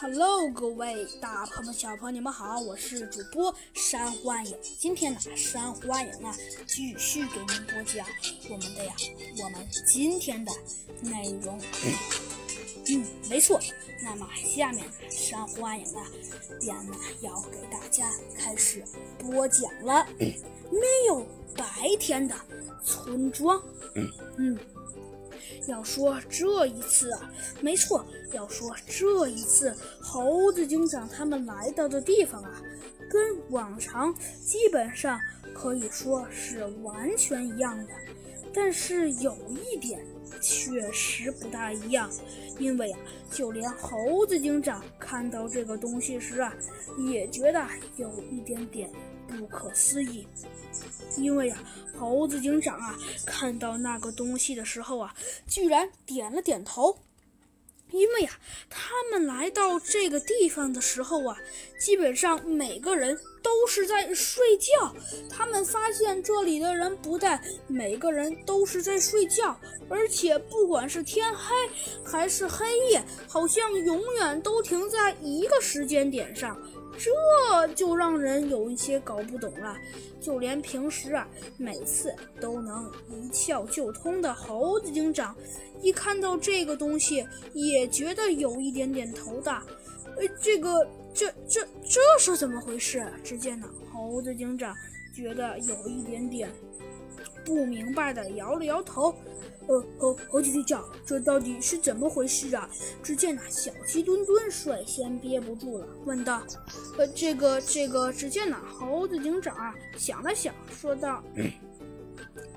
Hello，各位大朋友们、小朋友，你们好，我是主播山幻影。今天呢，山幻影呢继续给您播讲我们的呀，我们今天的内容。嗯，没错。那么下面呢，山幻影呢便呢要给大家开始播讲了。没有白天的村庄。嗯。要说这一次啊，没错，要说这一次猴子警长他们来到的地方啊，跟往常基本上可以说是完全一样的，但是有一点确实不大一样，因为啊，就连猴子警长看到这个东西时啊，也觉得有一点点。不可思议，因为啊，猴子警长啊，看到那个东西的时候啊，居然点了点头。因为呀，他们来到这个地方的时候啊，基本上每个人都是在睡觉。他们发现这里的人不但每个人都是在睡觉，而且不管是天黑还是黑夜，好像永远都停在一个时间点上。这就让人有一些搞不懂了，就连平时啊，每次都能一窍就通的猴子警长，一看到这个东西也觉得有一点点头大。呃，这个，这这这是怎么回事？只见呢，猴子警长觉得有一点点不明白的摇了摇头。呃，猴猴子警长，这到底是怎么回事啊？只见呢，小鸡墩墩率先憋不住了，问道：“呃，这个，这个，只见呢，猴子警长啊，想了想，说道：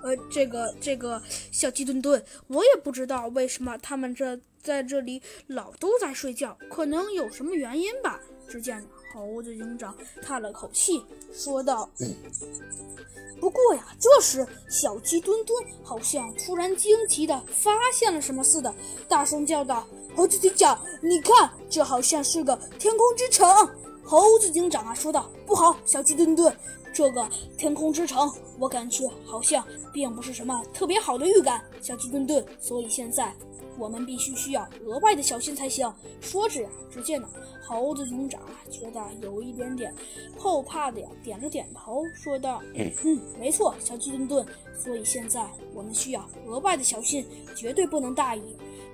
呃，这个，这个，小鸡墩墩，我也不知道为什么他们这在这里老都在睡觉，可能有什么原因吧。”只见猴子警长叹了口气，说道。不过呀，这时小鸡墩墩好像突然惊奇地发现了什么似的，大声叫道：“猴子警长，你看，这好像是个天空之城。”猴子警长啊说道：“不好，小鸡墩墩，这个天空之城，我感觉好像并不是什么特别好的预感。”小鸡墩墩，所以现在。我们必须需要额外的小心才行。说着呀，只见呢，猴子警长啊，觉得有一点点后怕的呀，点了点头，说道：“嗯，没错，小鸡墩墩。所以现在我们需要额外的小心，绝对不能大意。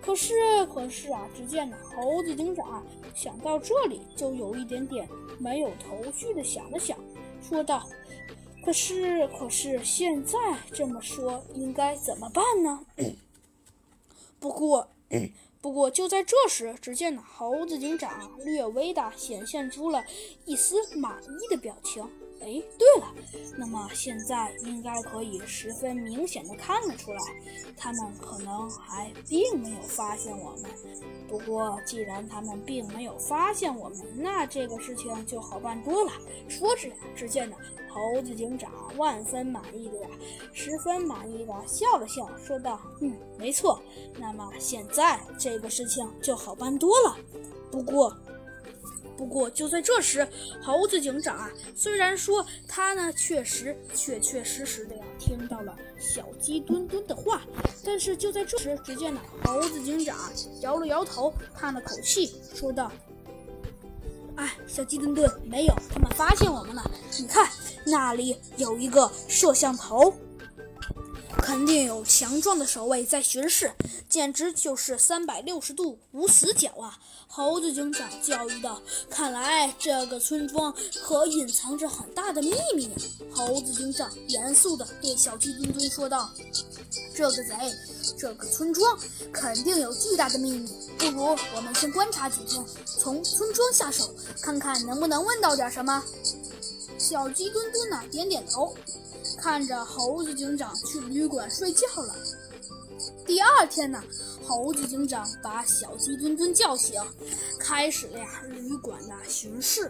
可是，可是啊，只见呢，猴子警长想到这里，就有一点点没有头绪的想了想，说道：可是，可是现在这么说，应该怎么办呢？”不过，不过就在这时，只见呢，猴子警长略微的显现出了一丝满意的表情。哎，对了，那么现在应该可以十分明显的看得出来，他们可能还并没有发现我们。不过，既然他们并没有发现我们，那这个事情就好办多了。说着，只见呢，猴子警长万分满意的呀，十分满意的笑了笑，说道：“嗯，没错。那么现在这个事情就好办多了。不过……”不过就在这时，猴子警长啊，虽然说他呢确实确确实实的呀听到了小鸡墩墩的话，但是就在这时，只见呢猴子警长摇了摇头，叹了口气，说道：“哎，小鸡墩墩，没有，他们发现我们了。你看那里有一个摄像头。”肯定有强壮的守卫在巡视，简直就是三百六十度无死角啊！猴子警长教育道：“看来这个村庄可隐藏着很大的秘密呀！”猴子警长严肃地对小鸡墩墩说道：“这个贼，这个村庄肯定有巨大的秘密，不如我们先观察几天，从村庄下手，看看能不能问到点什么。”小鸡墩墩呢，点点头。看着猴子警长去旅馆睡觉了。第二天呢，猴子警长把小鸡墩墩叫醒，开始了呀旅馆的巡视。